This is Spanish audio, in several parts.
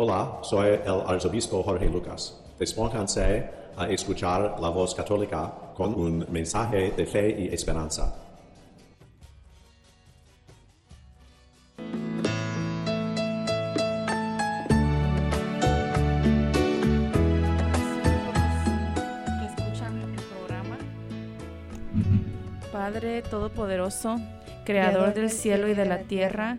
Hola, soy el arzobispo Jorge Lucas. Despónganse a escuchar la voz católica con un mensaje de fe y esperanza. que escuchan el programa. Padre Todopoderoso, Creador del cielo y de la tierra,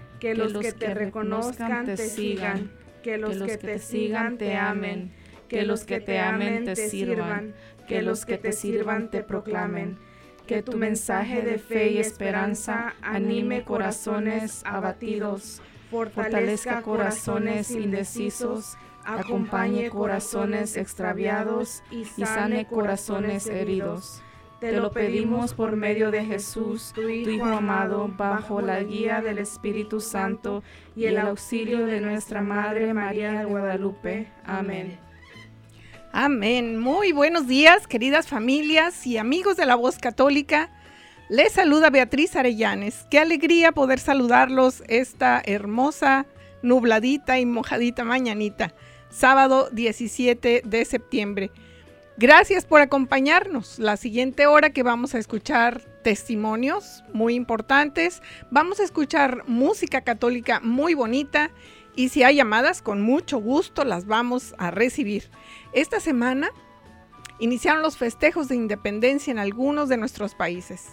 que los que te reconozcan te sigan, que los que te sigan te amen, que los que te amen te sirvan, que los que te sirvan te proclamen. Que tu mensaje de fe y esperanza anime corazones abatidos, fortalezca corazones indecisos, acompañe corazones extraviados y sane corazones heridos. Te lo pedimos por medio de Jesús, tu Hijo amado, bajo la guía del Espíritu Santo y el auxilio de nuestra Madre María de Guadalupe. Amén. Amén. Muy buenos días, queridas familias y amigos de la voz católica. Les saluda Beatriz Arellanes. Qué alegría poder saludarlos esta hermosa, nubladita y mojadita mañanita, sábado 17 de septiembre. Gracias por acompañarnos. La siguiente hora que vamos a escuchar testimonios muy importantes, vamos a escuchar música católica muy bonita y si hay llamadas, con mucho gusto las vamos a recibir. Esta semana iniciaron los festejos de independencia en algunos de nuestros países.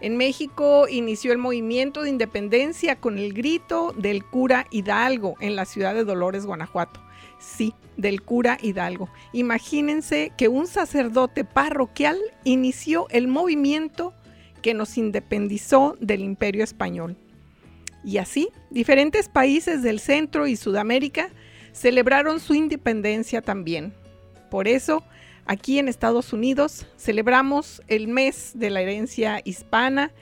En México inició el movimiento de independencia con el grito del cura Hidalgo en la ciudad de Dolores, Guanajuato. Sí, del cura Hidalgo. Imagínense que un sacerdote parroquial inició el movimiento que nos independizó del imperio español. Y así, diferentes países del Centro y Sudamérica celebraron su independencia también. Por eso, aquí en Estados Unidos celebramos el mes de la herencia hispana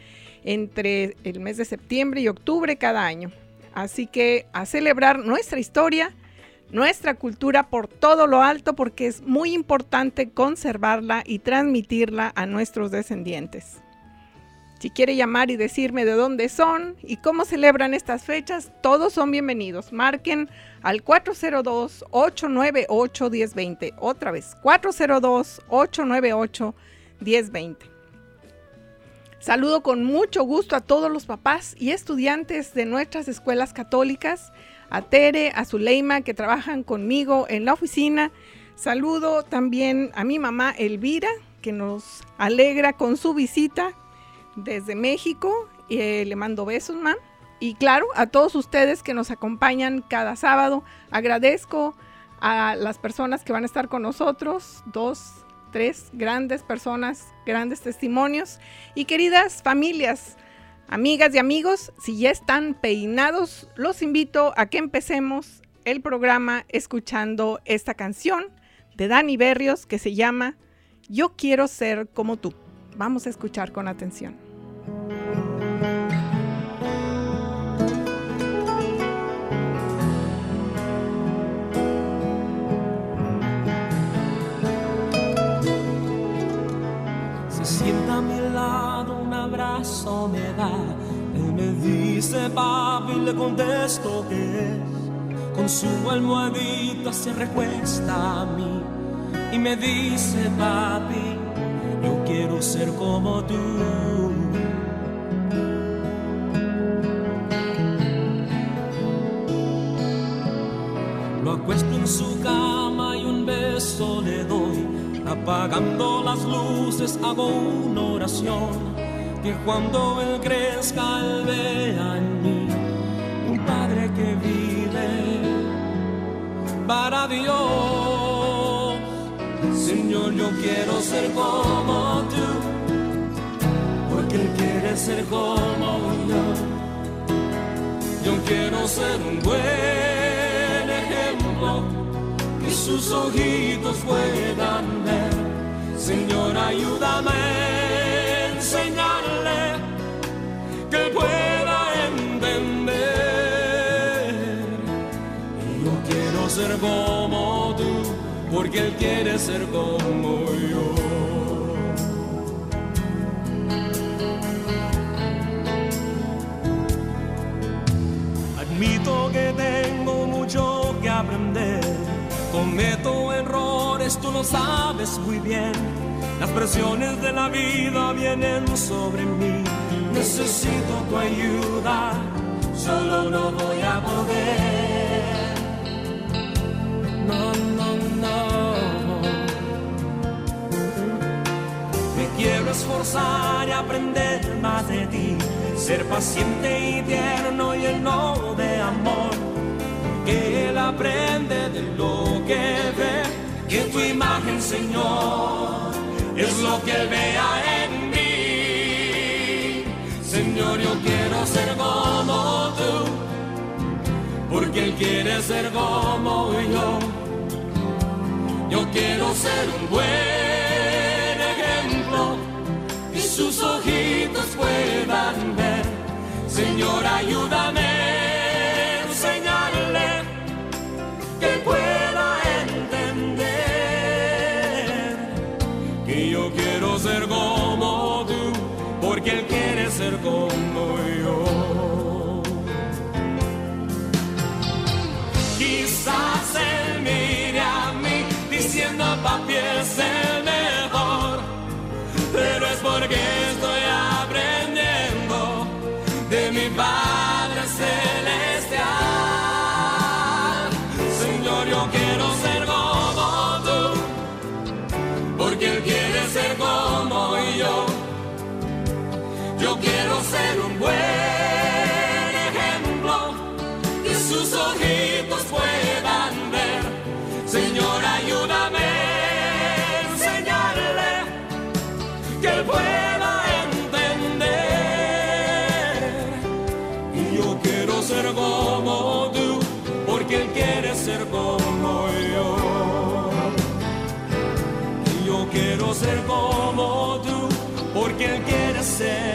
entre el mes de septiembre y octubre cada año. Así que a celebrar nuestra historia, nuestra cultura por todo lo alto porque es muy importante conservarla y transmitirla a nuestros descendientes. Si quiere llamar y decirme de dónde son y cómo celebran estas fechas, todos son bienvenidos. Marquen al 402-898-1020. Otra vez, 402-898-1020. Saludo con mucho gusto a todos los papás y estudiantes de nuestras escuelas católicas, a Tere, a Zuleima, que trabajan conmigo en la oficina. Saludo también a mi mamá Elvira, que nos alegra con su visita desde México. Eh, le mando besos, mam. Y claro, a todos ustedes que nos acompañan cada sábado, agradezco a las personas que van a estar con nosotros, dos, tres grandes personas, grandes testimonios. Y queridas familias, amigas y amigos, si ya están peinados, los invito a que empecemos el programa escuchando esta canción de Dani Berrios que se llama Yo quiero ser como tú. Vamos a escuchar con atención. Me da. Me dice papi, le contesto que es. Con su almohadita se recuesta a mí y me dice papi, yo quiero ser como tú. Lo acuesto en su cama y un beso le doy apagando las luces hago una oración, que cuando Él crezca, Él vea en mí un Padre que vive para Dios. Señor, yo quiero ser como tú, porque Él quiere ser como yo. Yo quiero ser un buen ejemplo que sus ojitos puedan ver. Señor, ayúdame enseñarle que pueda entender. Yo quiero ser como tú, porque Él quiere ser como yo. Admito que tengo mucho que aprender. Cometo errores, tú lo sabes muy bien. Las presiones de la vida vienen sobre mí. Necesito tu ayuda, solo no voy a poder. No, no, no. Me quiero esforzar y aprender más de ti. Ser paciente y tierno y lleno de amor. Que él aprende de lo que ve. Que tu imagen, Señor, es lo que él vea en mí. Señor, yo quiero ser como tú. Porque él quiere ser como yo. Yo quiero ser un buen ejemplo y sus ojitos puedan ver. Señor, ayúdame como yo. Quizás él mire a mí diciendo papi es el mejor, pero es porque estoy aprendiendo de mi Padre Celestial. Señor, yo quiero ser como tú, porque Él quiere ser como yo. Quiero ser un buen ejemplo que sus ojitos puedan ver. Señor, ayúdame a enseñarle que él pueda entender. Y yo quiero ser como tú, porque él quiere ser como yo. Y yo quiero ser como tú, porque él quiere ser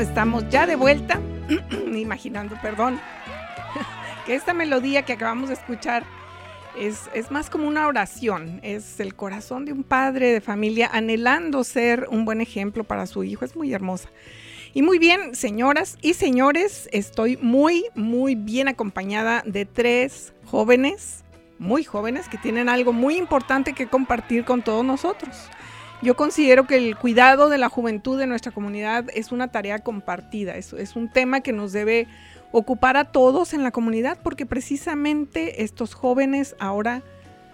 Estamos ya de vuelta. Imaginando, perdón. que esta melodía que acabamos de escuchar es, es, más como una oración, es el corazón de un padre de familia anhelando ser un buen ejemplo para su hijo, es muy hermosa. Y muy bien, señoras y señores, estoy muy, muy bien acompañada de tres jóvenes, muy jóvenes, que tienen algo muy importante que compartir con todos nosotros. Yo considero que el cuidado de la juventud de nuestra comunidad es una tarea compartida, es, es un tema que nos debe ocupar a todos en la comunidad porque precisamente estos jóvenes ahora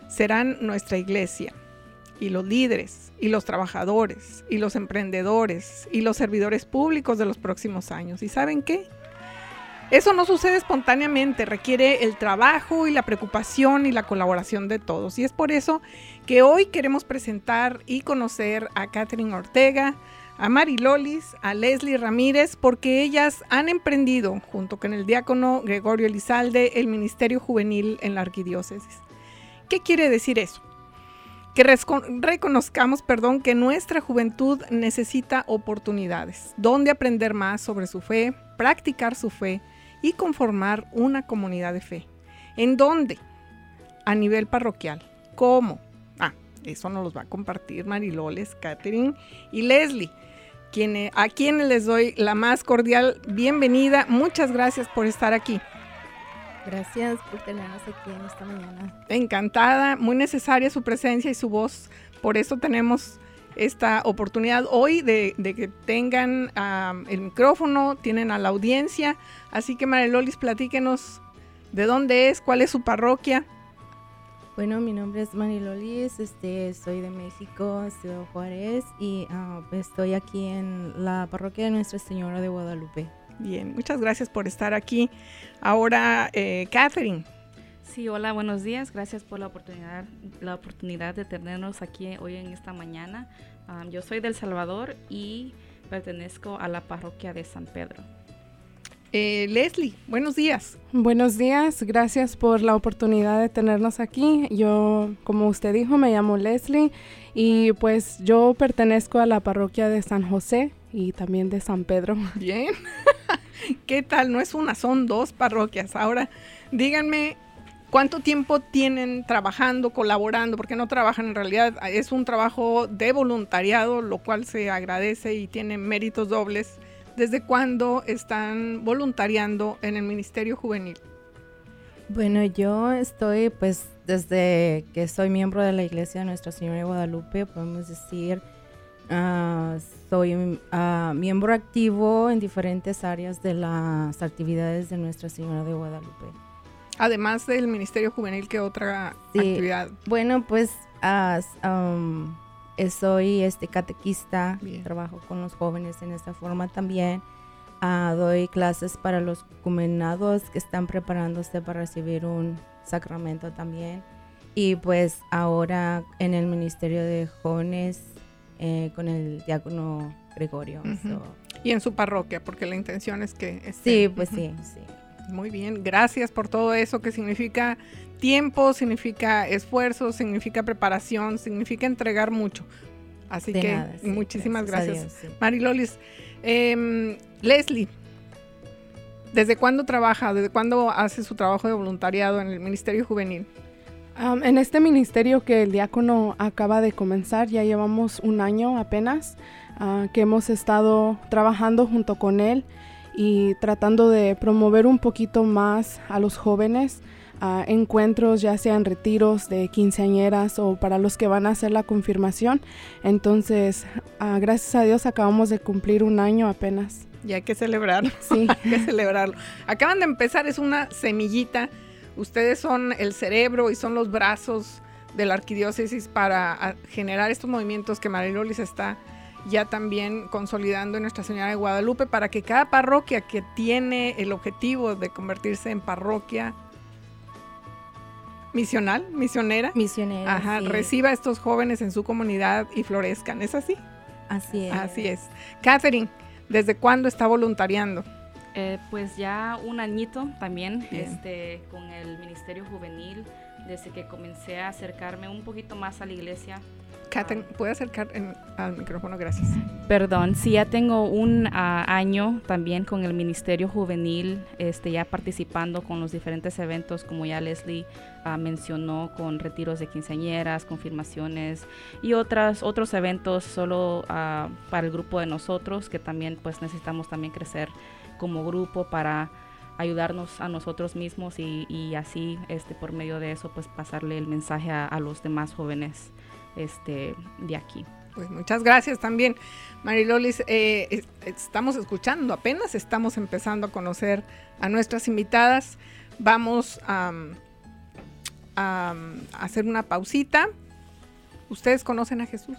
serán nuestra iglesia y los líderes y los trabajadores y los emprendedores y los servidores públicos de los próximos años. ¿Y saben qué? Eso no sucede espontáneamente, requiere el trabajo y la preocupación y la colaboración de todos. Y es por eso que hoy queremos presentar y conocer a Catherine Ortega, a Mari Lolis, a Leslie Ramírez, porque ellas han emprendido, junto con el diácono Gregorio Elizalde, el Ministerio Juvenil en la Arquidiócesis. ¿Qué quiere decir eso? que reconozcamos, perdón, que nuestra juventud necesita oportunidades, donde aprender más sobre su fe, practicar su fe y conformar una comunidad de fe. ¿En dónde? A nivel parroquial. ¿Cómo? Ah, eso nos los va a compartir Mariloles, Catherine y Leslie, a quienes les doy la más cordial bienvenida. Muchas gracias por estar aquí. Gracias por tenernos aquí en esta mañana. Encantada, muy necesaria su presencia y su voz. Por eso tenemos esta oportunidad hoy de, que tengan el micrófono, tienen a la audiencia. Así que Marelolis, platíquenos de dónde es, cuál es su parroquia. Bueno, mi nombre es Marilolis, este, soy de México, de Juárez y ah, estoy aquí en la parroquia de Nuestra Señora de Guadalupe. Bien, muchas gracias por estar aquí. Ahora, eh, Catherine. Sí, hola, buenos días. Gracias por la oportunidad, la oportunidad de tenernos aquí hoy en esta mañana. Yo soy del Salvador y pertenezco a la parroquia de San Pedro. Eh, Leslie, buenos días. Buenos días, gracias por la oportunidad de tenernos aquí. Yo, como usted dijo, me llamo Leslie y pues yo pertenezco a la parroquia de San José y también de San Pedro. Bien. ¿Qué tal? No es una, son dos parroquias. Ahora, díganme, ¿cuánto tiempo tienen trabajando, colaborando? Porque no trabajan en realidad, es un trabajo de voluntariado, lo cual se agradece y tiene méritos dobles. ¿Desde cuándo están voluntariando en el Ministerio Juvenil? Bueno, yo estoy pues desde que soy miembro de la Iglesia de Nuestra Señora de Guadalupe, podemos decir, uh, soy ah, miembro activo en diferentes áreas de las actividades de Nuestra Señora de Guadalupe. Además del Ministerio Juvenil, ¿qué otra actividad? Bueno, pues um, soy este catequista, trabajo con los jóvenes en esta forma también. Ah, doy clases para los cumenados que están preparándose para recibir un sacramento también. Y pues ahora en el Ministerio de Jóvenes eh, con el diácono Gregorio. Y en su parroquia, porque la intención es que... Sí, pues sí, sí. Muy bien, gracias por todo eso que significa tiempo, significa esfuerzo, significa preparación, significa entregar mucho. Así que muchísimas gracias. Marilolis, em, Leslie, ¿desde cuándo trabaja? ¿Desde cuándo hace su trabajo de voluntariado en el Ministerio Juvenil? en este ministerio que el diácono acaba de comenzar, ya llevamos un año apenas ah, que hemos estado trabajando junto con él y tratando de promover un poquito más a los jóvenes. a encuentros, ya sean retiros de quinceañeras o para los que van a hacer la confirmación. Entonces, ah, gracias a Dios acabamos de cumplir un año apenas. Y hay que celebrarlo. Sí. hay que celebrarlo. Acaban de empezar, es una semillita Ustedes son el cerebro y son los brazos de la arquidiócesis para generar estos movimientos que Marilolis está ya también consolidando en Nuestra Señora de Guadalupe para que cada parroquia que tiene el objetivo de convertirse en parroquia misional, misionera, misionera, reciba a estos jóvenes en su comunidad y florezcan. ¿Es así? Así es. Así es. Catherine, ¿desde cuándo está voluntariando? Eh, pues ya un añito también este, con el Ministerio Juvenil, desde que comencé a acercarme un poquito más a la iglesia. Katen, ¿puede acercar al micrófono? Gracias. Perdón, sí, ya tengo un ah, año también con el Ministerio Juvenil, este, ya participando con los diferentes eventos, como ya Leslie ah, mencionó, con retiros de quinceañeras, confirmaciones y otras, otros eventos solo ah, para el grupo de nosotros, que también pues necesitamos también crecer como grupo para ayudarnos a nosotros mismos y, así este por medio de eso pues pasarle el mensaje a, los demás jóvenes este de aquí. Pues muchas gracias también. Marilolis eh, estamos escuchando apenas estamos empezando a conocer a nuestras invitadas. Vamos a, a hacer una pausita. Ustedes conocen a Jesús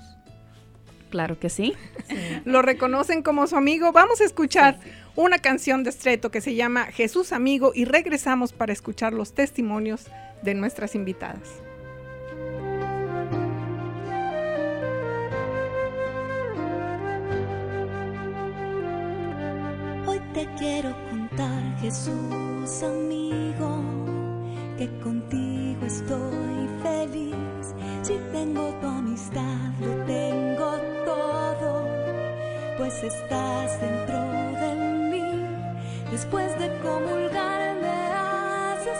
Claro que sí. Lo reconocen como su amigo. Vamos a escuchar una canción de Estreto que se llama Jesús Amigo y regresamos para escuchar los testimonios de nuestras invitadas. Te quiero contar, Jesús amigo, que contigo estoy feliz. Si tengo tu amistad, lo tengo todo, pues estás dentro de mí. Después de comulgar me haces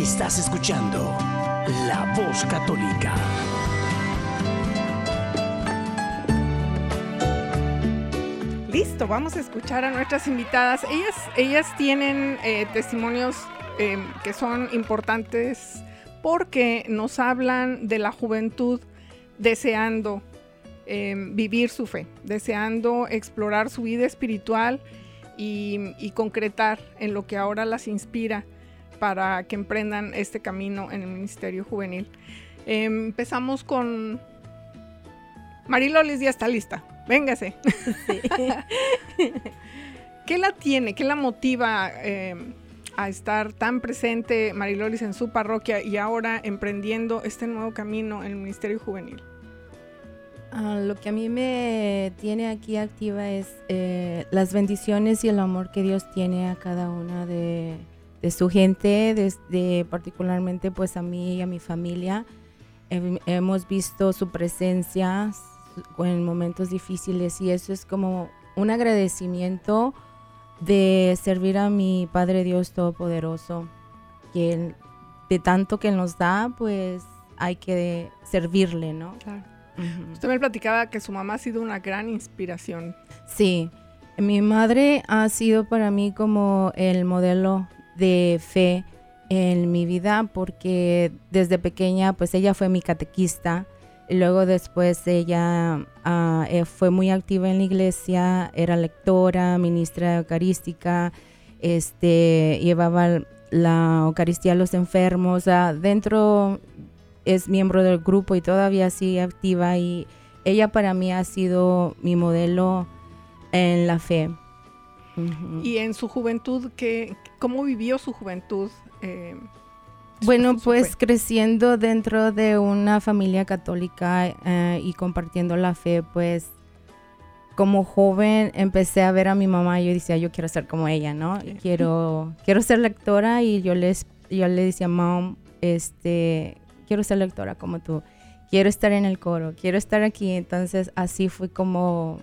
Estás escuchando La Voz Católica. Listo, vamos a escuchar a nuestras invitadas. Ellas, ellas tienen eh, testimonios eh, que son importantes porque nos hablan de la juventud deseando eh, vivir su fe, deseando explorar su vida espiritual y concretar en lo que ahora las inspira para que emprendan este camino en el Ministerio Juvenil. Em, empezamos con Marilolis, ya está lista. Véngase. ¿Qué la tiene? ¿Qué la motiva em, a estar tan presente Marilolis en su parroquia y ahora emprendiendo este nuevo camino en el Ministerio Juvenil? Ah, lo que a mí me tiene aquí activa es eh, las bendiciones y el amor que Dios tiene a cada una de, su gente, desde particularmente pues a mí y a mi familia. hemos visto su presencia en momentos difíciles y eso es como un agradecimiento de servir a mi Padre Dios Todopoderoso, que de tanto que nos da, pues hay que servirle, ¿no? Claro. Usted me platicaba que su mamá ha sido una gran inspiración. Sí, mi madre ha sido para mí como el modelo de fe en mi vida porque desde pequeña pues ella fue mi catequista luego después ella eh, fue muy activa en la iglesia, era lectora, ministra eucarística, este, llevaba la Eucaristía a los enfermos, dentro es miembro del grupo y todavía sigue activa y ella para mí ha sido mi modelo en la fe. Y en su juventud, ¿qué, ¿cómo vivió su juventud? Eh, bueno, pues creciendo dentro de una familia católica eh, y compartiendo la fe, pues como joven empecé a ver a mi mamá y yo decía, yo quiero ser como ella, ¿no? Quiero, quiero ser lectora y yo, les, yo le decía, mom, este, quiero ser lectora como tú, quiero estar en el coro, quiero estar aquí. Entonces así fui como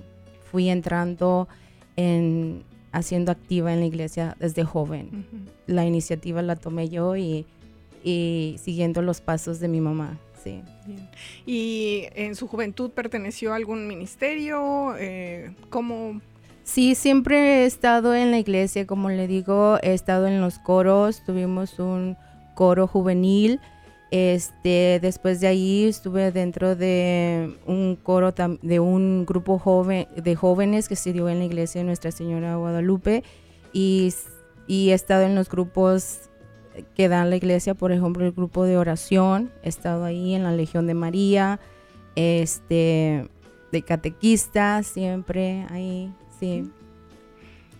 fui entrando en haciendo activa en la iglesia desde joven. La iniciativa la tomé yo y, siguiendo los pasos de mi mamá. Sí. ¿Y en su juventud perteneció a algún ministerio? Eh, ¿Cómo Sí, siempre he estado en la iglesia, como le digo, he estado en los coros, tuvimos un coro juvenil este, después de ahí estuve dentro de un coro de un grupo joven, de jóvenes que se dio en la iglesia de Nuestra Señora Guadalupe y, he estado en los grupos que dan la iglesia, por ejemplo, el grupo de oración, he estado ahí en la Legión de María, este, de catequista, siempre ahí, sí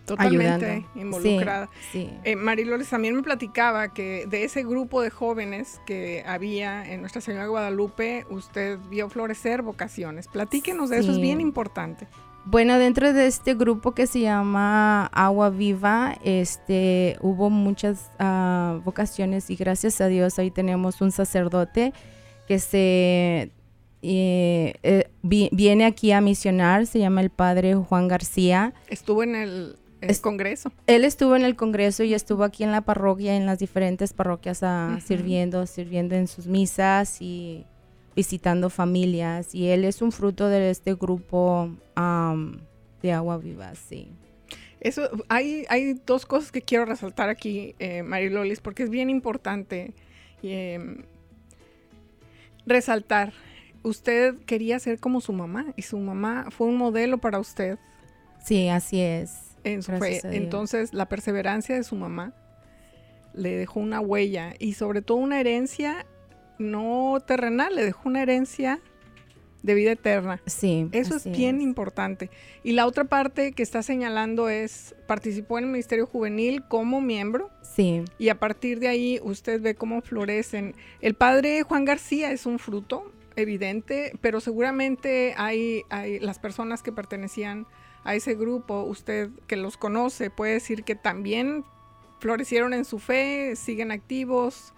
totalmente involucrada. Sí, eh, Marilores también me platicaba que de ese grupo de jóvenes que había en Nuestra Señora de Guadalupe, usted vio florecer vocaciones. Platíquenos de eso, es bien importante. Bueno, dentro de este grupo que se llama Agua Viva, este, hubo muchas ah, vocaciones y gracias a Dios ahí tenemos un sacerdote que se eh, eh, viene aquí a misionar, se llama el padre Juan García. Estuvo en el el Congreso. Él estuvo en el Congreso y estuvo aquí en la parroquia, en las diferentes parroquias, ah, sirviendo, sirviendo en sus misas y visitando familias. Y él es un fruto de este grupo de Agua Viva, sí. Eso, hay, hay dos cosas que quiero resaltar aquí, eh, Marilolis, porque es bien importante em, resaltar. Usted quería ser como su mamá y su mamá fue un modelo para usted. Sí, así es en su fe. Entonces, la perseverancia de su mamá le dejó una huella y sobre todo una herencia no terrenal, le dejó una herencia de vida eterna. Sí. Eso es bien importante. Y la otra parte que está señalando es, participó en el Ministerio Juvenil como miembro. Sí. Y a partir de ahí usted ve cómo florecen. El padre Juan García es un fruto evidente, pero seguramente hay, hay las personas que pertenecían a ese grupo, usted que los conoce, puede decir que también florecieron en su fe, siguen activos.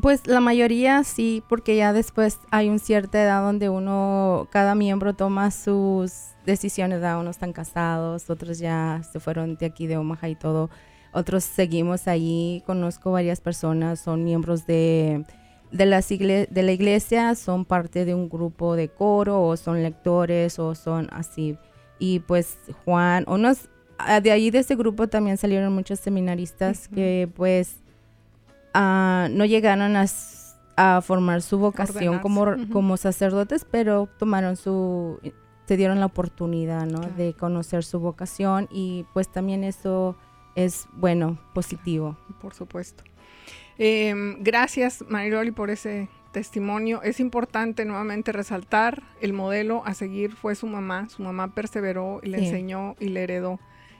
Pues la mayoría sí, porque ya después hay una cierta edad donde uno, cada miembro toma sus decisiones, unos están casados, otros ya se fueron de aquí de Omaha y todo, otros seguimos ahí, conozco varias personas, son miembros de, de, de la iglesia, son parte de un grupo de coro o son lectores o son así y pues Juan, unos, ah, de ahí de ese grupo también salieron muchos seminaristas que pues ah, no llegaron a, formar su vocación como, como sacerdotes, pero tomaron su, se dieron la oportunidad, ¿no? De conocer su vocación y pues también eso es bueno, positivo. Por supuesto. Em, gracias, Mariloli, por ese testimonio. Es importante nuevamente resaltar el modelo a seguir fue su mamá. Su mamá perseveró y le Sí. enseñó y le heredó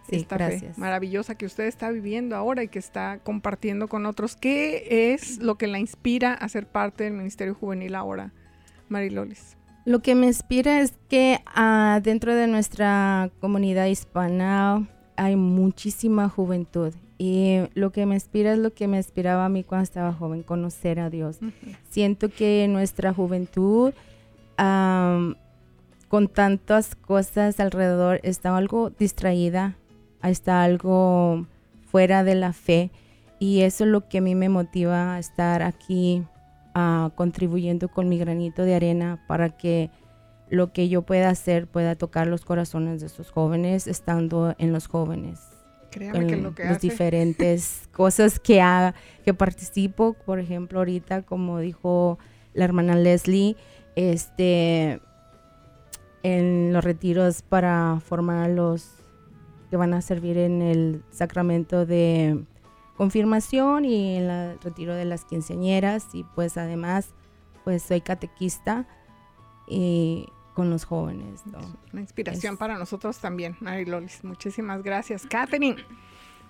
Sí, esta gracias. fe maravillosa que usted está viviendo ahora y que está compartiendo con otros. ¿Qué es lo que la inspira a ser parte del Ministerio Juvenil ahora, Marilolis? Lo que me inspira es que ah, dentro de nuestra comunidad hispana hay muchísima juventud y lo que me inspira es lo que me inspiraba a mí cuando estaba joven, conocer a Dios. Siento que nuestra juventud, am, con tantas cosas alrededor, está algo distraída, está algo fuera de la fe y eso es lo que a mí me motiva a estar aquí ah, contribuyendo con mi granito de arena para que lo que yo pueda hacer pueda tocar los corazones de esos jóvenes estando en los jóvenes Créame que lo que las hace. diferentes cosas que haga, que participo, por ejemplo, ahorita, como dijo la hermana Leslie, este, en los retiros para formar a los que van a servir en el sacramento de confirmación y en el retiro de las quinceañeras y pues además pues soy catequista y con los jóvenes. ¿no? Una inspiración Es- para nosotros también, Marilolis. Muchísimas gracias. Catherine,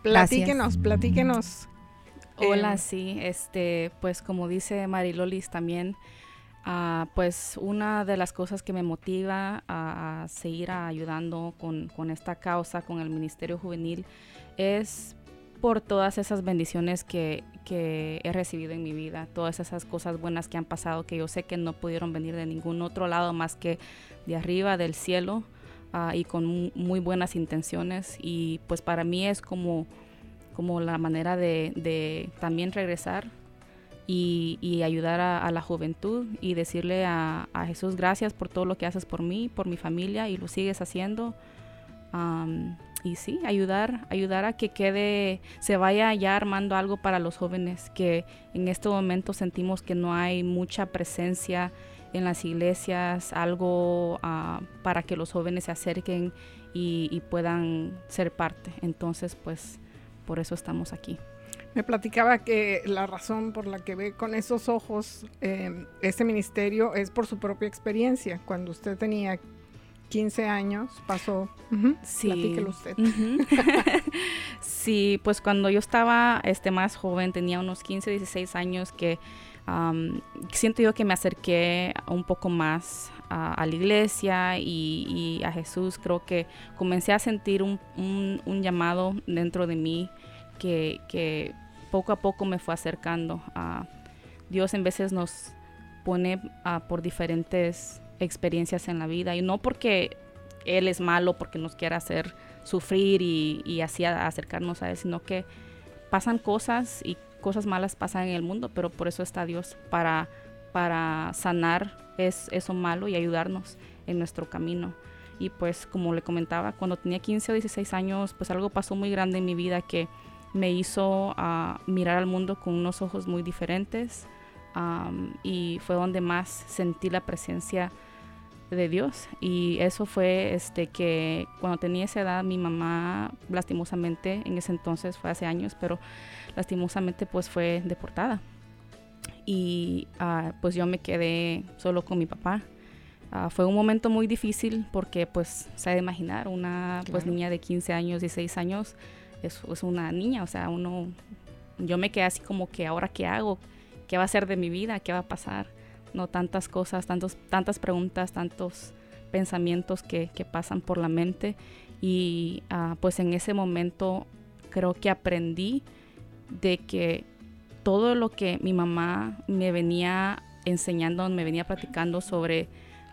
Gracias. platíquenos, platíquenos. Hola, Eh, sí, este, pues como dice Marilolis también, ah, pues una de las cosas que me motiva a, a seguir ayudando con, con esta causa, con el Ministerio Juvenil, es por todas esas bendiciones que, que he recibido en mi vida, todas esas cosas buenas que han pasado, que yo sé que no pudieron venir de ningún otro lado más que de arriba, del cielo, ah, y con mu- muy buenas intenciones. Y pues para mí es como como la manera de, de también regresar y, y ayudar a, a la juventud y decirle a, a Jesús gracias por todo lo que haces por mí, por mi familia y lo sigues haciendo. Am, y sí, ayudar, ayudar a que quede, se vaya ya armando algo para los jóvenes que en este momento sentimos que no hay mucha presencia en las iglesias, algo ah, para que los jóvenes se acerquen y, y puedan ser parte. Entonces, pues por eso estamos aquí. Me platicaba que la razón por la que ve con esos ojos eh, este ministerio es por su propia experiencia. Cuando usted tenía 15 años, pasó. Sí. Platíquelo usted. Sí, pues cuando yo estaba este, más joven, tenía unos 15, 16 años, que siento yo que me acerqué un poco más a, a la iglesia y, y a Jesús. Creo que comencé a sentir un, un- un llamado dentro de mí que, que poco a poco me fue acercando a Dios. En veces nos pone ah, por diferentes experiencias en la vida y no porque Él es malo, porque nos quiere hacer sufrir y, y así a- acercarnos a Él, sino que pasan cosas y cosas malas pasan en el mundo, pero por eso está Dios, para, para sanar es, eso malo y ayudarnos en nuestro camino. Y pues como le comentaba, cuando tenía 15 o 16 años, pues algo pasó muy grande en mi vida que me hizo ah, mirar al mundo con unos ojos muy diferentes am, y fue donde más sentí la presencia de Dios. Y eso fue este que cuando tenía esa edad mi mamá lastimosamente en ese entonces fue hace años pero lastimosamente pues fue deportada. Y ah, pues yo me quedé solo con mi papá. Ah, fue un momento muy difícil porque pues se ha de imaginar una pues niña de 15 años 16 años es, es una niña o sea uno yo me quedé así como que ahora qué hago qué va a ser de mi vida qué va a pasar no tantas cosas tantos tantas preguntas tantos pensamientos que, que pasan por la mente. Y ah, pues en ese momento creo que aprendí de que todo lo que mi mamá me venía enseñando, me venía platicando sobre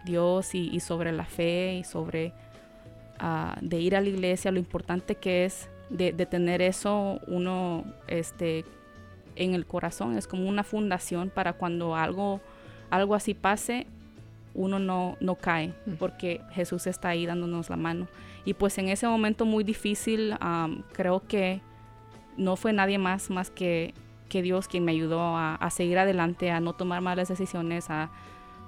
Dios y, sobre la fe y sobre ah, de ir a la iglesia, lo importante que es de, de tener eso uno este, en el corazón, es como una fundación para cuando algo, algo así pase, uno no, no cae, porque Jesús está ahí dándonos la mano. Y pues en ese momento muy difícil, creo que no fue nadie más más que, que Dios quien me ayudó a, a seguir adelante, a no tomar malas decisiones, a,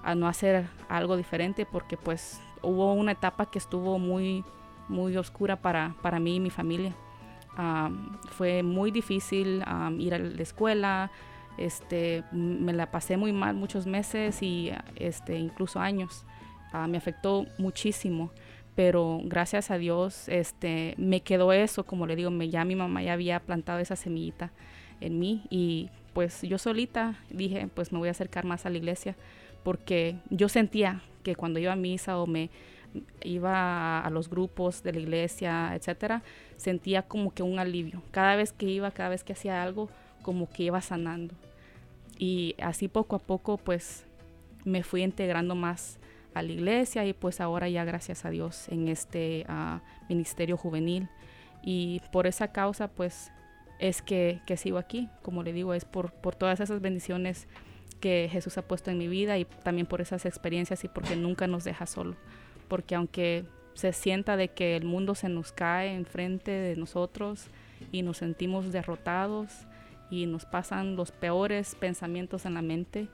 a no hacer algo diferente, porque pues hubo una etapa que estuvo muy, muy oscura para, para mí y mi familia. fue muy difícil ir a la escuela, este, me la pasé muy mal muchos meses y este, incluso años. Ah, me afectó muchísimo, pero gracias a Dios este, me quedó eso, como le digo, me, ya mi mamá ya había plantado esa semillita en mí y pues yo solita dije, pues me voy a acercar más a la iglesia porque yo sentía que cuando iba a misa o me iba a, los grupos de la iglesia, etcétera, sentía como que un alivio. Cada vez que iba, cada vez que hacía algo, como que iba sanando. Y así poco a poco, pues me fui integrando más a la iglesia y pues ahora ya gracias a Dios en este ah, ministerio juvenil. Y por esa causa, pues es que, que, sigo aquí. Como le digo, es por, por todas esas bendiciones que Jesús ha puesto en mi vida y también por esas experiencias y porque nunca nos deja solo porque aunque se sienta de que el mundo se nos cae enfrente de nosotros y nos sentimos derrotados y nos pasan los peores pensamientos en la mente,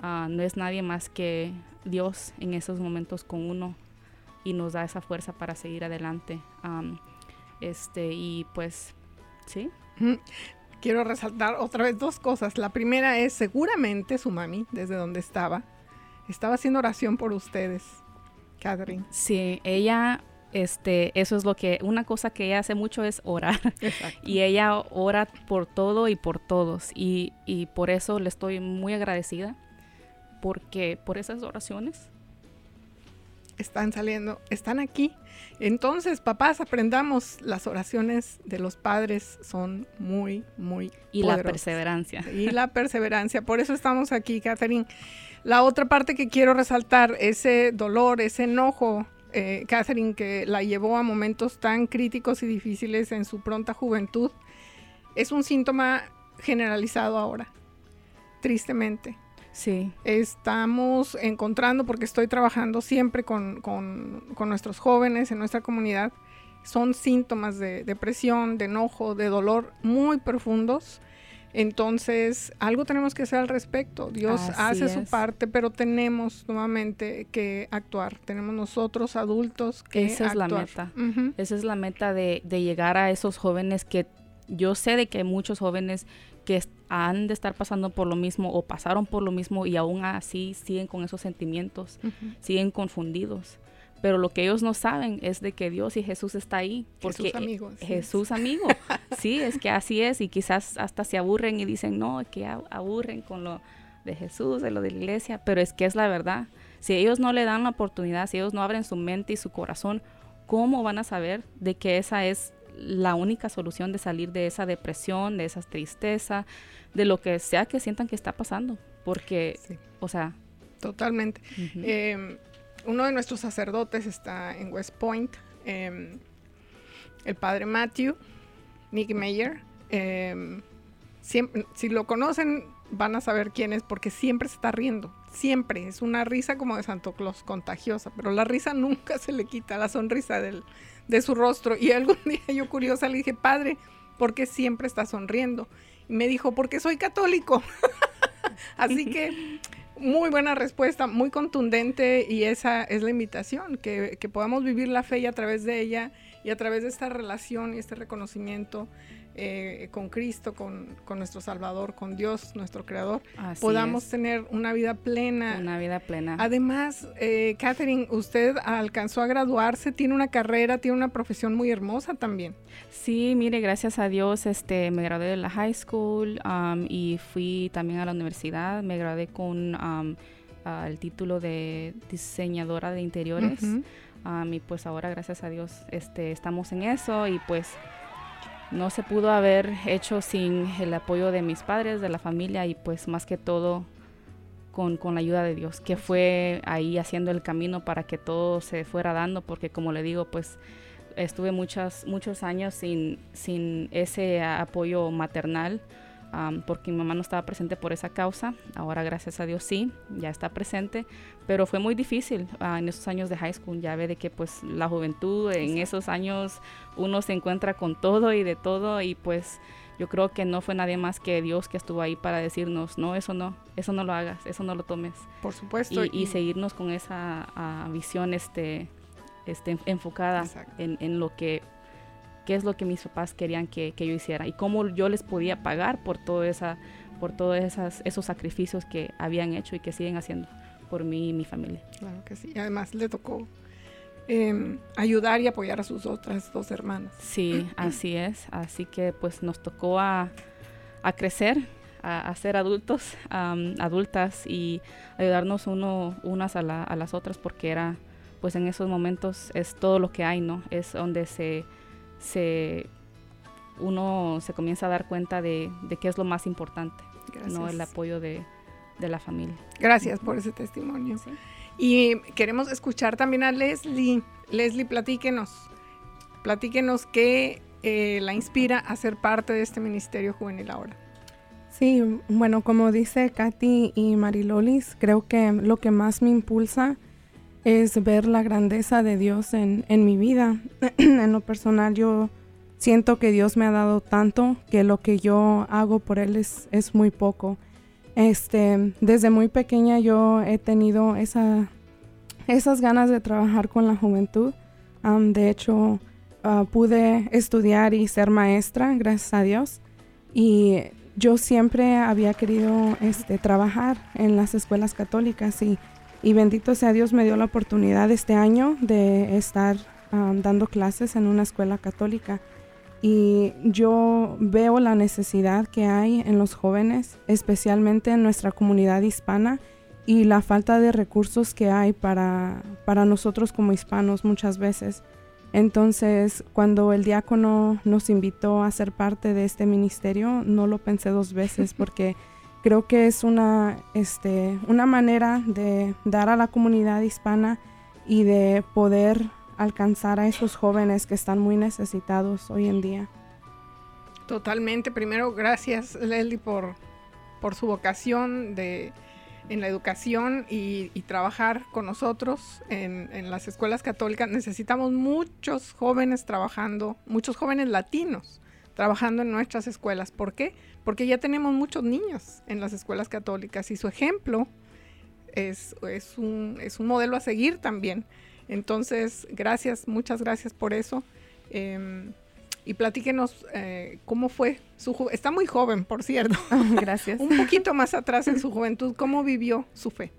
ah, no es nadie más que Dios en esos momentos con uno y nos da esa fuerza para seguir adelante. este, y pues, sí. Quiero resaltar otra vez dos cosas. La primera es seguramente su mami, desde donde estaba, estaba haciendo oración por ustedes Catherine. Sí, ella, este, eso es lo que, una cosa que ella hace mucho es orar. Y ella ora por todo y por todos. Y, y por eso le estoy muy agradecida, porque por esas oraciones están saliendo, están aquí. Entonces, papás, aprendamos, las oraciones de los padres son muy, muy Y la perseverancia. Y la perseverancia. Por eso estamos aquí, Catherine. La otra parte que quiero resaltar, ese dolor, ese enojo, eh, Catherine, que la llevó a momentos tan críticos y difíciles en su pronta juventud, es un síntoma generalizado ahora, tristemente. Sí. Estamos encontrando, porque estoy trabajando siempre con, con nuestros jóvenes en nuestra comunidad, son síntomas de depresión, de enojo, de dolor muy profundos entonces, algo tenemos que hacer al respecto. Dios hace su parte, pero tenemos nuevamente que actuar. Tenemos nosotros adultos que Esa es la meta. Esa es la meta de, llegar a esos jóvenes que yo sé de que hay muchos jóvenes que han de estar pasando por lo mismo o pasaron por lo mismo y aún así siguen con esos sentimientos, siguen confundidos pero lo que ellos no saben es de que Dios y Jesús está ahí. Porque Jesús amigo. Jesús amigo. sí, es que así es y quizás hasta se aburren y dicen, no, que aburren con lo de Jesús, de lo de la iglesia, pero es que es la verdad. Si ellos no le dan la oportunidad, si ellos no abren su mente y su corazón, ¿cómo van a saber de que esa es la única solución de salir de esa depresión, de esa tristeza, de lo que sea que sientan que está pasando? Porque, o sea... Totalmente uno de nuestros sacerdotes está en West Point, em, el padre Matthew, Nick Mayer. Em, si lo conocen, van a saber quién es, porque siempre se está riendo. Siempre. Es una risa como de Santo Claus, contagiosa, pero la risa nunca se le quita, la sonrisa de su rostro. Y algún día yo curiosa le dije, padre, ¿por qué siempre está sonriendo? Y me dijo, porque soy católico. Así que muy buena respuesta, muy contundente y esa es la invitación, que, que, podamos vivir la fe y a través de ella y a través de esta relación y este reconocimiento eh, con Cristo, con, nuestro Salvador, con Dios, nuestro Creador, podamos tener una vida plena. Una vida plena. Además, eh, Catherine, usted alcanzó a graduarse, tiene una carrera, tiene una profesión muy hermosa también. Sí, mire, gracias a Dios, este, me gradué de la high school um, y fui también a la universidad, me gradué con um, el título de diseñadora de interiores. Um, y pues ahora gracias a Dios este, estamos en eso y pues no se pudo haber hecho sin el apoyo de mis padres, de la familia y pues más que todo con, la ayuda de Dios, que fue ahí haciendo el camino para que todo se fuera dando, porque como le digo, pues estuve muchas, muchos años sin, sin ese apoyo maternal porque mi mamá no estaba presente por esa causa. Ahora, gracias a Dios, sí, ya está presente. Pero fue muy difícil ah, en esos años de high school. Ya ve de que, pues, la juventud, en esos años, uno se encuentra con todo y de todo. Y pues, yo creo que no fue nadie más que Dios que estuvo ahí para decirnos: no, eso no, eso no lo hagas, eso no lo tomes. Por supuesto. Y, seguirnos con esa ah, visión este, este, enfocada en, en lo que qué es lo que mis papás querían que, que yo hiciera y cómo yo les podía pagar por todo esa por todos esas, esos sacrificios que habían hecho y que siguen haciendo por mí y mi familia. Claro que sí. Además le tocó eh, ayudar y apoyar a sus otras dos hermanas. Sí, así es. Así que pues nos tocó a, a crecer, a, a, ser adultos, um, adultas y ayudarnos uno, unas a, la, a, las otras porque era, pues en esos momentos es todo lo que hay, ¿no? Es donde se, se uno se comienza a dar cuenta de, de qué es lo más importante, Gracias. ¿no? El apoyo de, de, la familia. Gracias por ese testimonio. ¿Sí? Y queremos escuchar también a Leslie. Leslie, platíquenos. Platíquenos qué eh, la inspira a ser parte de este ministerio juvenil ahora. Sí, bueno, como dice Katy y Marilolis, creo que lo que más me impulsa es ver la grandeza de Dios en, en mi vida. en lo personal, yo siento que Dios me ha dado tanto que lo que yo hago por Él es, es muy poco. Este, desde muy pequeña yo he tenido esa, esas ganas de trabajar con la juventud. Um, de hecho, uh, pude estudiar y ser maestra, gracias a Dios. Y yo siempre había querido este, trabajar en las escuelas católicas y, y, bendito sea Dios me dio la oportunidad este año de estar um, dando clases en una escuela católica y yo veo la necesidad que hay en los jóvenes, especialmente en nuestra comunidad hispana y la falta de recursos que hay para, para nosotros como hispanos muchas veces. Entonces, cuando el diácono nos invitó a ser parte de este ministerio, no lo pensé dos veces porque creo que es una, este, una manera de dar a la comunidad hispana y de poder alcanzar a esos jóvenes que están muy necesitados hoy en día. Totalmente. Primero, gracias Leslie por, por su vocación de, en la educación y, y trabajar con nosotros en, en, las escuelas católicas. Necesitamos muchos jóvenes trabajando, muchos jóvenes latinos trabajando en nuestras escuelas. ¿Por qué? Porque ya tenemos muchos niños en las escuelas católicas y su ejemplo es, es, un, es un modelo a seguir también. Entonces, gracias, muchas gracias por eso. Eh, y platíquenos eh, cómo fue su juventud. Está muy joven, por cierto. gracias. Un poquito más atrás en su juventud, ¿cómo vivió su fe?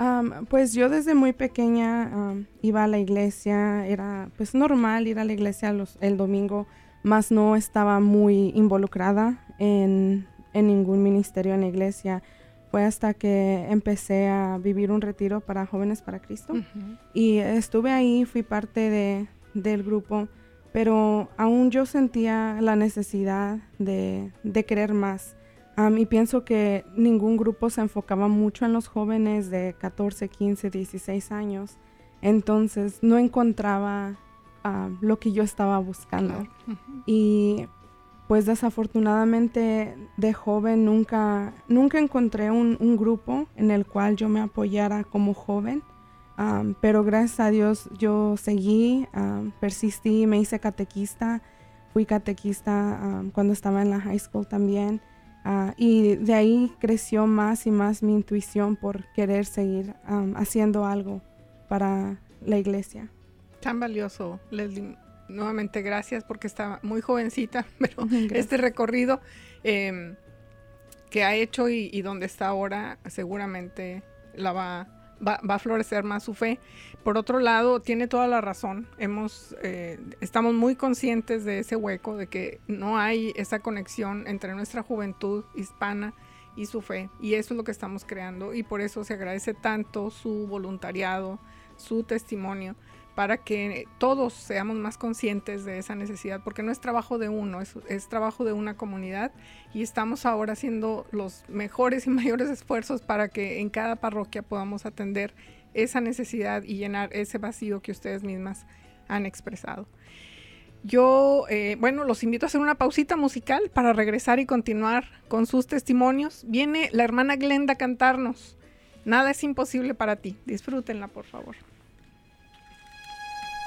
Um, pues yo desde muy pequeña um, iba a la iglesia, era pues normal ir a la iglesia los, el domingo, más no estaba muy involucrada en, en ningún ministerio en la iglesia fue hasta que empecé a vivir un retiro para jóvenes para Cristo uh -huh. y estuve ahí, fui parte de, del grupo, pero aún yo sentía la necesidad de, de querer más. Um, y pienso que ningún grupo se enfocaba mucho en los jóvenes de 14, 15, 16 años, entonces no encontraba uh, lo que yo estaba buscando. Uh -huh. Y pues desafortunadamente de joven nunca, nunca encontré un, un, grupo en el cual yo me apoyara como joven, um, pero gracias a Dios yo seguí, um, persistí, me hice catequista, fui catequista um, cuando estaba en la high school también, uh, y de ahí creció más y más mi intuición por querer seguir haciendo algo para la iglesia. Tan valioso, Leslie nuevamente gracias porque está muy jovencita, pero gracias. este recorrido eh, que ha hecho y, y, donde está ahora seguramente la va, va, va, a florecer más su fe. Por otro lado, tiene toda la razón. Hemos, eh, estamos muy conscientes de ese hueco, de que no hay esa conexión entre nuestra juventud hispana y su fe. Y eso es lo que estamos creando y por eso se agradece tanto su voluntariado, su testimonio para que todos seamos más conscientes de esa necesidad, porque no es trabajo de uno, es, trabajo de una comunidad y estamos ahora haciendo los mejores y mayores esfuerzos para que en cada parroquia podamos atender esa necesidad y llenar ese vacío que ustedes mismas han expresado. Yo, eh, bueno, los invito a hacer una pausita musical para regresar y continuar con sus testimonios. Viene la hermana Glenda a cantarnos. Nada es imposible para ti. Disfrútenla, por favor.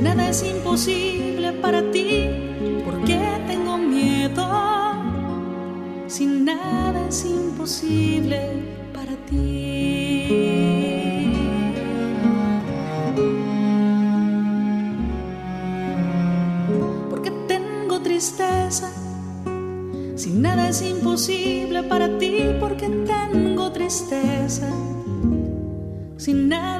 Nada es imposible para ti, ¿por qué tengo miedo? Si nada es imposible para ti. tristeza. Si nada es imposible para ti, porque tengo tristeza.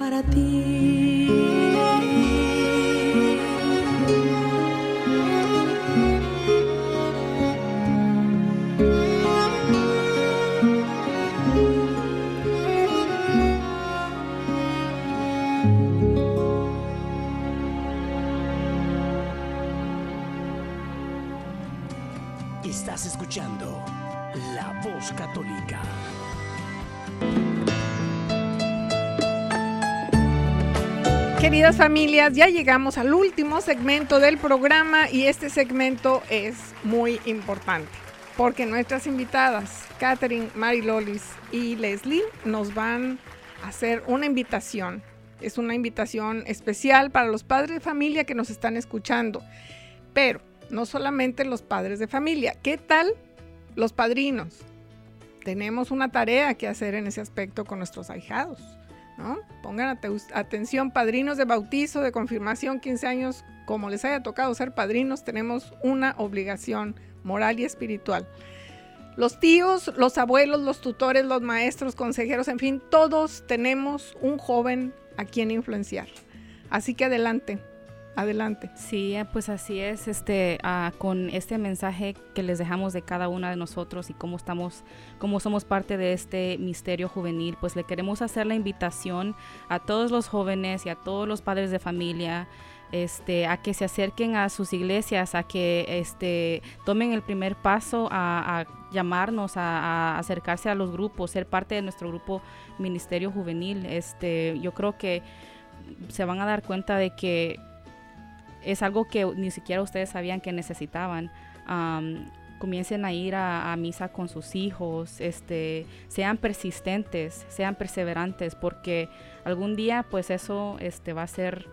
para ti. Familias, ya llegamos al último segmento del programa y este segmento es muy importante porque nuestras invitadas, Catherine, Mary Lolis y Leslie, nos van a hacer una invitación. Es una invitación especial para los padres de familia que nos están escuchando. Pero no solamente los padres de familia, ¿qué tal los padrinos? Tenemos una tarea que hacer en ese aspecto con nuestros ahijados Pongan atención, padrinos de bautizo, de confirmación, 15 años, como les haya tocado ser padrinos, tenemos una obligación moral y espiritual. Los tíos, los abuelos, los tutores, los maestros, consejeros, en fin, todos tenemos un joven a quien influenciar. Así que adelante, adelante. Sí, eh, pues así es, este, ah, con este mensaje que les dejamos de cada una de nosotros y cómo estamos, cómo somos parte de este misterio juvenil, pues le queremos hacer la invitación a todos los jóvenes y a todos los padres de familia, este, a que se acerquen a sus iglesias, a que este, tomen el primer paso a, llamarnos, a, acercarse a los grupos, ser parte de nuestro grupo Ministerio Juvenil. Este, yo creo que se van a dar cuenta de que es algo que ni siquiera ustedes sabían que necesitaban. comiencen a ir a, misa con sus hijos, este, sean persistentes, sean perseverantes, porque algún día pues eso este, va a ser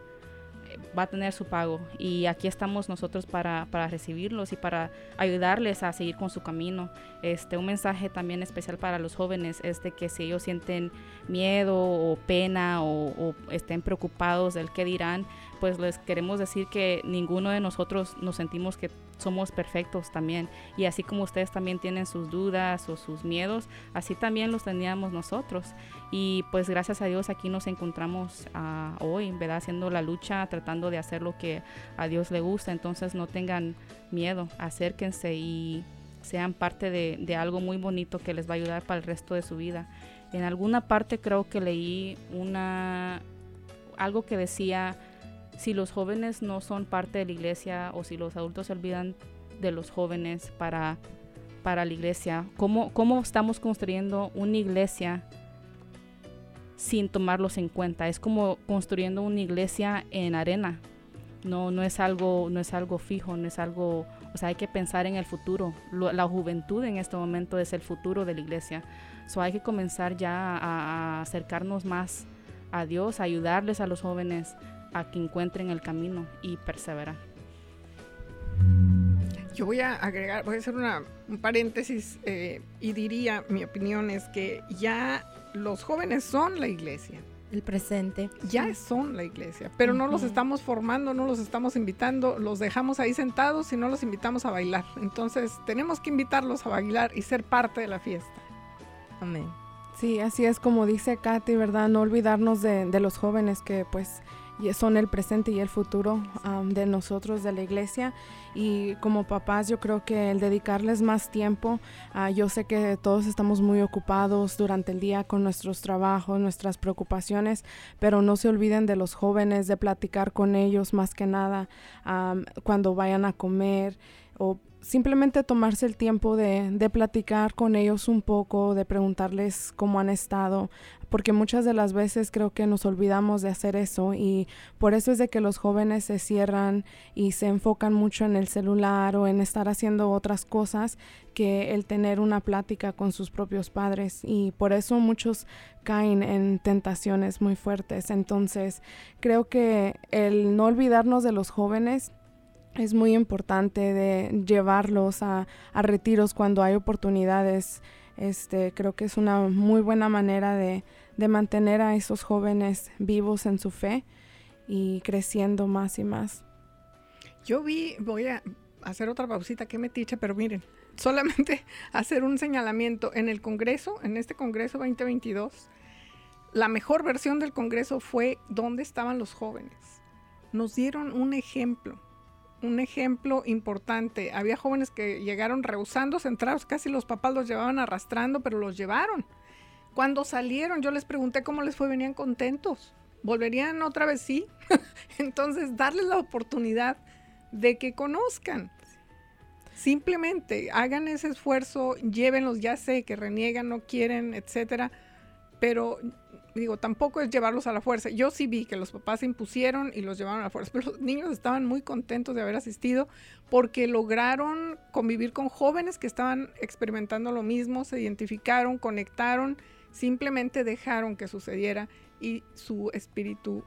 va a tener su pago y aquí estamos nosotros para, recibirlos y para ayudarles a seguir con su camino. Este, un mensaje también especial para los jóvenes es de que si ellos sienten miedo o pena o, o estén preocupados del qué dirán, pues les queremos decir que ninguno de nosotros nos sentimos que somos perfectos también. Y así como ustedes también tienen sus dudas o sus miedos, así también los teníamos nosotros. Y pues gracias a Dios aquí nos encontramos uh, hoy, ¿verdad? Haciendo la lucha, tratando de hacer lo que a Dios le gusta. Entonces no tengan miedo, acérquense y sean parte de, de algo muy bonito que les va a ayudar para el resto de su vida. En alguna parte creo que leí una algo que decía si los jóvenes no son parte de la iglesia o si los adultos se olvidan de los jóvenes para, para la iglesia, ¿cómo, ¿cómo estamos construyendo una iglesia sin tomarlos en cuenta? Es como construyendo una iglesia en arena. No, no es algo, no es algo fijo, no es algo, o sea, hay que pensar en el futuro. la juventud en este momento es el futuro de la iglesia. So hay que comenzar ya a, a acercarnos más a Dios, a ayudarles a los jóvenes a que encuentren el camino y perseverar. Yo voy a agregar, voy a hacer una, un paréntesis eh, y diría, mi opinión es que ya los jóvenes son la iglesia. El presente. Ya son la iglesia, pero no los estamos formando, no los estamos invitando, los dejamos ahí sentados y no los invitamos a bailar. Entonces tenemos que invitarlos a bailar y ser parte de la fiesta. Amén. Sí, así es como dice Katy, ¿verdad? No olvidarnos de, de los jóvenes que pues son el presente y el futuro de nosotros, de la iglesia. Y como papás, yo creo que el dedicarles más tiempo, ah, yo sé que todos estamos muy ocupados durante el día con nuestros trabajos, nuestras preocupaciones, pero no se olviden de los jóvenes, de platicar con ellos más que nada cuando vayan a comer o simplemente tomarse el tiempo de, platicar con ellos un poco, de preguntarles cómo han estado, porque muchas de las veces creo que nos olvidamos de hacer eso y por eso es de que los jóvenes se cierran y se enfocan mucho en el celular o en estar haciendo otras cosas que el tener una plática con sus propios padres y por eso muchos caen en tentaciones muy fuertes. Entonces creo que el no olvidarnos de los jóvenes es muy importante de llevarlos a, a retiros cuando hay oportunidades este, creo que es una muy buena manera de, mantener a esos jóvenes vivos en su fe y creciendo más y más. Yo vi, voy a hacer otra pausita que metiche, pero miren, solamente hacer un señalamiento. En el Congreso, en este Congreso 2022, la mejor versión del Congreso fue dónde estaban los jóvenes. Nos dieron un ejemplo un ejemplo importante. Había jóvenes que llegaron rehusando centrados, casi los papás los llevaban arrastrando, pero los llevaron. Cuando salieron, yo les pregunté cómo les fue, venían contentos. ¿Volverían otra vez? Sí. Entonces, darles la oportunidad de que conozcan. Simplemente hagan ese esfuerzo, llévenlos, ya sé que reniegan, no quieren, etcétera, pero digo, tampoco es llevarlos a la fuerza. Yo sí vi que los papás se impusieron y los llevaron a la fuerza, pero los niños estaban muy contentos de haber asistido porque lograron convivir con jóvenes que estaban experimentando lo mismo, se identificaron, conectaron, simplemente dejaron que sucediera y su espíritu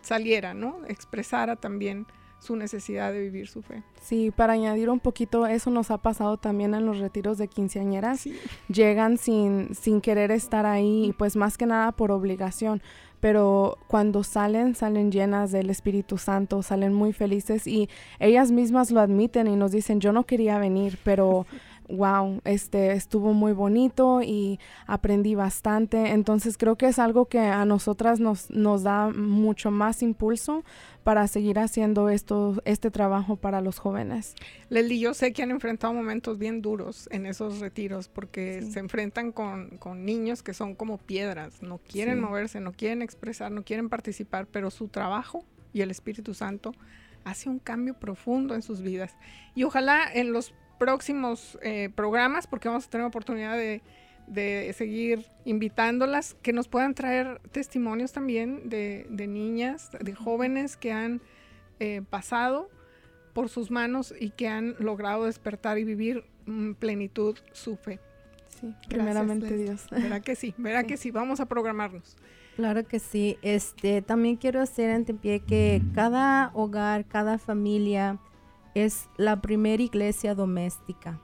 saliera, ¿no? Expresara también su necesidad de vivir su fe. Sí, para añadir un poquito, eso nos ha pasado también en los retiros de quinceañeras. Llegan sin, sin querer estar ahí, y pues más que nada por obligación. Pero cuando salen, salen llenas del Espíritu Santo, salen muy felices y ellas mismas lo admiten y nos dicen, yo no quería venir, pero wow, este estuvo muy bonito y aprendí bastante. Entonces creo que es algo que a nosotras nos, nos da mucho más impulso para seguir haciendo esto, este trabajo para los jóvenes. Leslie, yo sé que han enfrentado momentos bien duros en esos retiros porque se enfrentan con, niños que son como piedras, no quieren moverse, no quieren expresar, no quieren participar, pero su trabajo y el Espíritu Santo hace un cambio profundo en sus vidas. Y ojalá en los próximos eh, programas, porque vamos a tener oportunidad de, seguir invitándolas, que nos puedan traer testimonios también de, niñas, de jóvenes que han eh, pasado por sus manos y que han logrado despertar y vivir en plenitud su fe. Sí, primeramente Dios. Verá que sí, verá que sí, vamos a programarnos. Claro que sí. Este, también quiero hacer pie que cada hogar, cada familia, es la primera iglesia doméstica.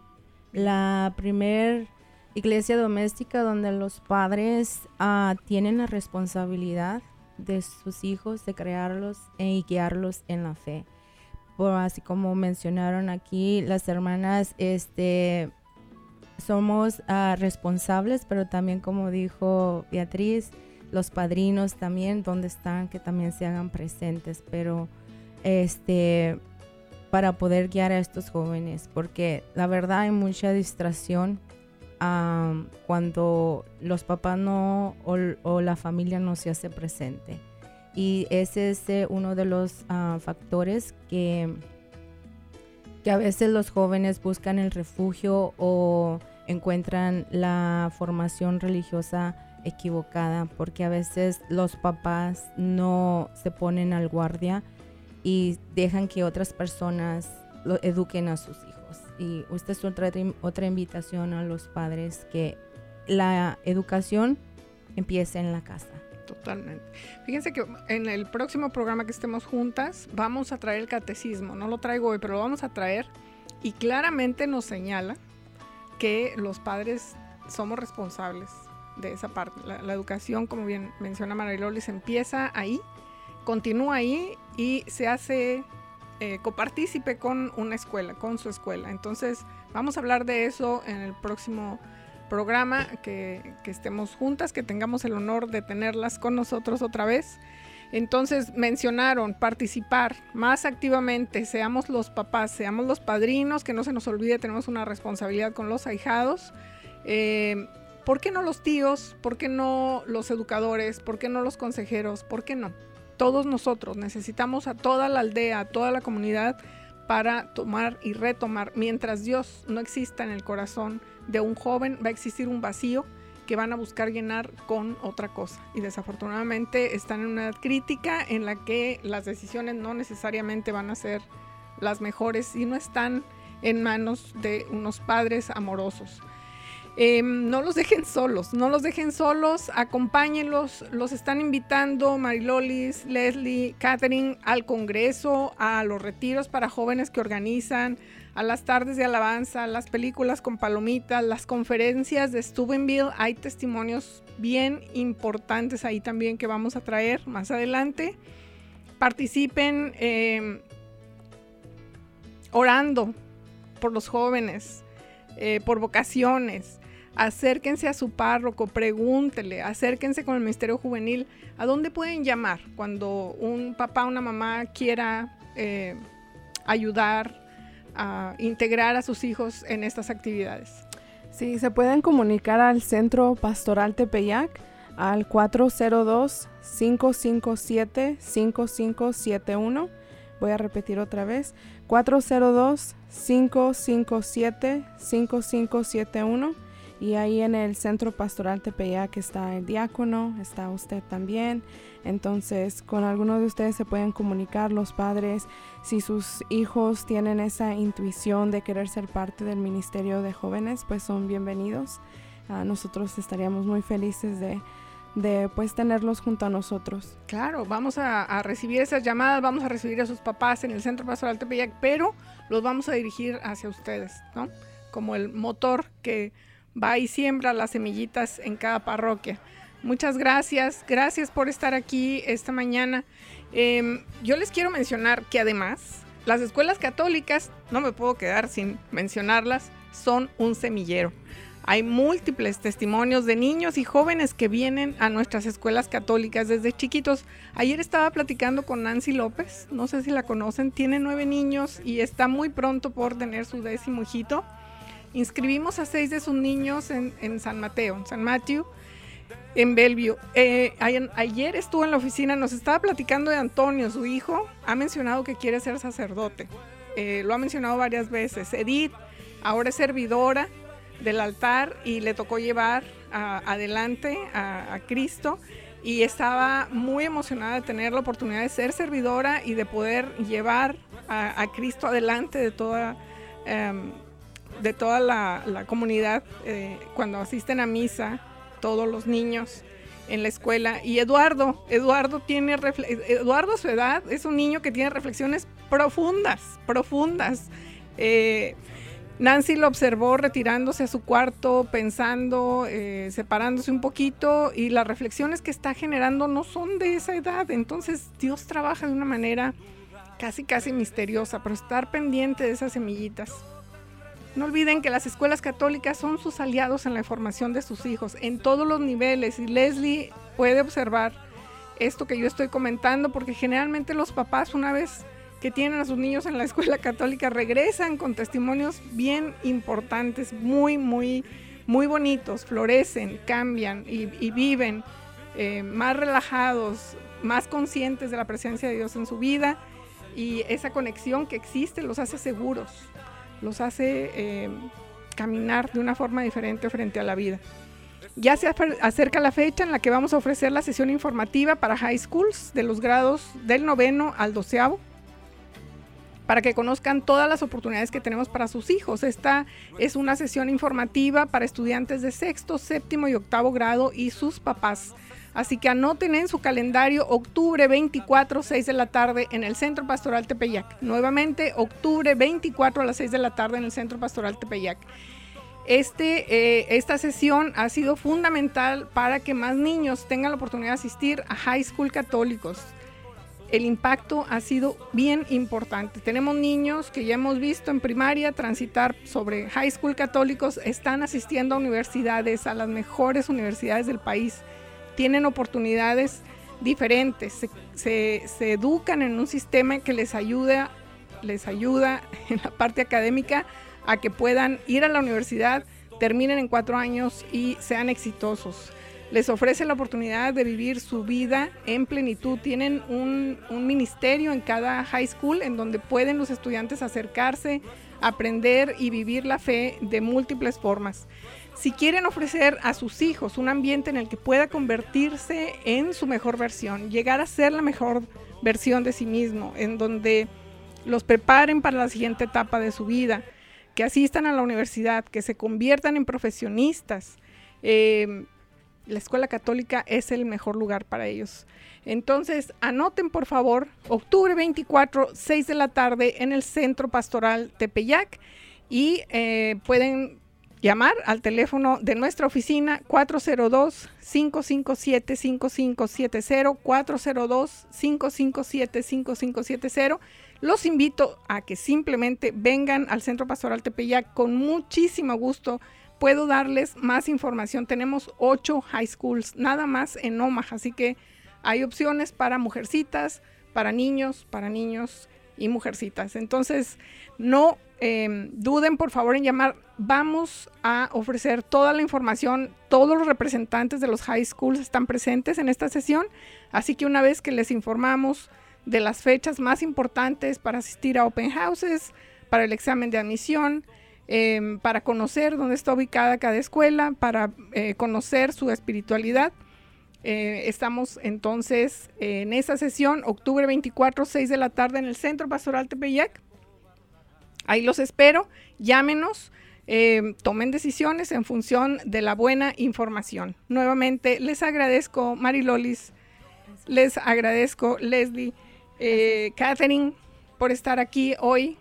La primera iglesia doméstica donde los padres ah, tienen la responsabilidad de sus hijos, de crearlos y guiarlos en la fe. Por, así como mencionaron aquí las hermanas, este, somos ah, responsables, pero también como dijo Beatriz, los padrinos también, donde están, que también se hagan presentes, pero este para poder guiar a estos jóvenes, porque la verdad hay mucha distracción cuando los papás no o, la familia no se hace presente. Y ese es eh, uno de los ah, factores que, que a veces los jóvenes buscan el refugio o encuentran la formación religiosa equivocada, porque a veces los papás no se ponen al guardia y dejan que otras personas lo eduquen a sus hijos. Y esta es otra, otra invitación a los padres que la educación empiece en la casa. Totalmente. Fíjense que en el próximo programa que estemos juntas vamos a traer el catecismo. No lo traigo hoy, pero lo vamos a traer. Y claramente nos señala que los padres somos responsables de esa parte. La, educación, como bien menciona Marilolis, empieza ahí continúa ahí y se hace eh, copartícipe con una escuela, con su escuela. Entonces, vamos a hablar de eso en el próximo programa, que, estemos juntas, que tengamos el honor de tenerlas con nosotros otra vez. Entonces mencionaron participar más activamente, seamos los papás, seamos los padrinos, que no se nos olvide, tenemos una responsabilidad con los ahijados. Eh, ¿Por qué no los tíos? ¿Por qué no los educadores? ¿Por qué no los consejeros? ¿Por qué no? Todos nosotros necesitamos a toda la aldea, a toda la comunidad para tomar y retomar. Mientras Dios no exista en el corazón de un joven, va a existir un vacío que van a buscar llenar con otra cosa. Y desafortunadamente están en una crítica en la que las decisiones no necesariamente van a ser las mejores y no están en manos de unos padres amorosos. Em, no los dejen solos, no los dejen solos, acompáñenlos, los están invitando Marilolis, Leslie, Catherine al Congreso, a los retiros para jóvenes que organizan, a las tardes de alabanza, las películas con palomitas, las conferencias de Steubenville. Hay testimonios bien importantes ahí también que vamos a traer más adelante. Participen em, orando por los jóvenes, eh, por vocaciones acérquense a su párroco, pregúntele, acérquense con el Ministerio Juvenil. ¿A dónde pueden llamar cuando un papá o una mamá quiera eh, ayudar a integrar a sus hijos en estas actividades? Sí, se pueden comunicar al Centro Pastoral Tepeyac al 402-557-5571. Voy a repetir otra vez. 402-557-5571 y ahí en el centro pastoral Tepeyac está el diácono, está usted también. Entonces, con algunos de ustedes se pueden comunicar los padres. Si sus hijos tienen esa intuición de querer ser parte del ministerio de jóvenes, pues son bienvenidos. nosotros estaríamos muy felices de, de pues tenerlos junto a nosotros. Claro, vamos a, recibir esas llamadas, vamos a recibir a sus papás en el Centro Pastoral Tepeyac, pero los vamos a dirigir hacia ustedes, ¿no? Como el motor que va y siembra las semillitas en cada parroquia. Muchas gracias, gracias por estar aquí esta mañana. Em, yo les quiero mencionar que además las escuelas católicas, no me puedo quedar sin mencionarlas, son un semillero. Hay múltiples testimonios de niños y jóvenes que vienen a nuestras escuelas católicas desde chiquitos. Ayer estaba platicando con Nancy López, no sé si la conocen, tiene nueve niños y está muy pronto por tener su décimo hijito. Inscribimos a seis de sus niños en, San Mateo, en San Mateo, en Bellevue. Eh, ayer estuvo en la oficina, nos estaba platicando de Antonio, su hijo, ha mencionado que quiere ser sacerdote. Eh, lo ha mencionado varias veces. Edith, ahora es servidora del altar y le tocó llevar adelante a, Cristo y estaba muy emocionada de tener la oportunidad de ser servidora y de poder llevar a, Cristo adelante de toda, em, de toda la, comunidad eh, cuando asisten a misa, todos los niños en la escuela. Y Eduardo, Eduardo tiene, Eduardo su edad es un niño que tiene reflexiones profundas, profundas. Eh, Nancy lo observó retirándose a su cuarto, pensando, eh, separándose un poquito y las reflexiones que está generando no son de esa edad. Entonces Dios trabaja de una manera casi, casi misteriosa, pero estar pendiente de esas semillitas. No olviden que las escuelas católicas son sus aliados en la formación de sus hijos en todos los niveles y Leslie puede observar esto que yo estoy comentando porque generalmente los papás una vez que tienen a sus niños en la escuela católica regresan con testimonios bien importantes, muy, muy, muy bonitos, florecen, cambian y, viven eh, más relajados, más conscientes de la presencia de Dios en su vida y esa conexión que existe los hace seguros, los hace eh, caminar de una forma diferente frente a la vida. Ya se acerca la fecha en la que vamos a ofrecer la sesión informativa para high schools de los grados del noveno al doceavo para que conozcan todas las oportunidades que tenemos para sus hijos. Esta es una sesión informativa para estudiantes de sexto, séptimo y octavo grado y sus papás. Así que anoten en su calendario octubre 24, 6 de la tarde en el Centro Pastoral Tepeyac. Nuevamente, octubre 24 a las 6 de la tarde en el Centro Pastoral Tepeyac. Este, eh, esta sesión ha sido fundamental para que más niños tengan la oportunidad de asistir a high school católicos el impacto ha sido bien importante. Tenemos niños que ya hemos visto en primaria transitar sobre high school católicos, están asistiendo a universidades, a las mejores universidades del país, tienen oportunidades diferentes, se, educan en un sistema que les ayuda, les ayuda en la parte académica a que puedan ir a la universidad, terminen en cuatro años y sean exitosos les ofrece la oportunidad de vivir su vida en plenitud. Tienen un, ministerio en cada high school en donde pueden los estudiantes acercarse, aprender y vivir la fe de múltiples formas. Si quieren ofrecer a sus hijos un ambiente en el que pueda convertirse en su mejor versión, llegar a ser la mejor versión de sí mismo, en donde los preparen para la siguiente etapa de su vida, que asistan a la universidad, que se conviertan en profesionistas, eh, la escuela católica es el mejor lugar para ellos. Entonces, anoten por favor, octubre 24, 6 de la tarde en el Centro Pastoral Tepeyac y eh, pueden llamar al teléfono de nuestra oficina 402-557-5570, 402-557-5570. Los invito a que simplemente vengan al Centro Pastoral Tepeyac con muchísimo gusto puedo darles más información. Tenemos ocho high schools nada más en Omaha, así que hay opciones para mujercitas, para niños, para niños y mujercitas. Entonces, no em, duden por favor en llamar. Vamos a ofrecer toda la información. Todos los representantes de los high schools están presentes en esta sesión. Así que una vez que les informamos de las fechas más importantes para asistir a open houses, para el examen de admisión, Em, para conocer dónde está ubicada cada escuela, para eh, conocer su espiritualidad. Eh, estamos entonces en esa sesión, octubre 24, 6 de la tarde en el Centro Pastoral Tepeyac. Ahí los espero, llámenos. eh, tomen decisiones en función de la buena información. Nuevamente, les agradezco, Marilolis, les agradezco, Leslie, eh, Catherine, por estar aquí hoy.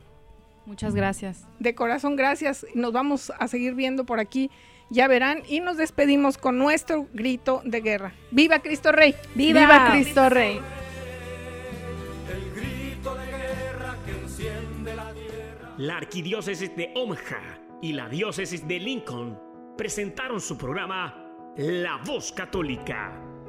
Muchas gracias. De corazón, gracias. Nos vamos a seguir viendo por aquí, ya verán, y nos despedimos con nuestro grito de guerra. ¡Viva Cristo Rey! ¡Viva, ¡Viva Cristo Rey! La arquidiócesis de Omaha y la diócesis de Lincoln presentaron su programa La Voz Católica,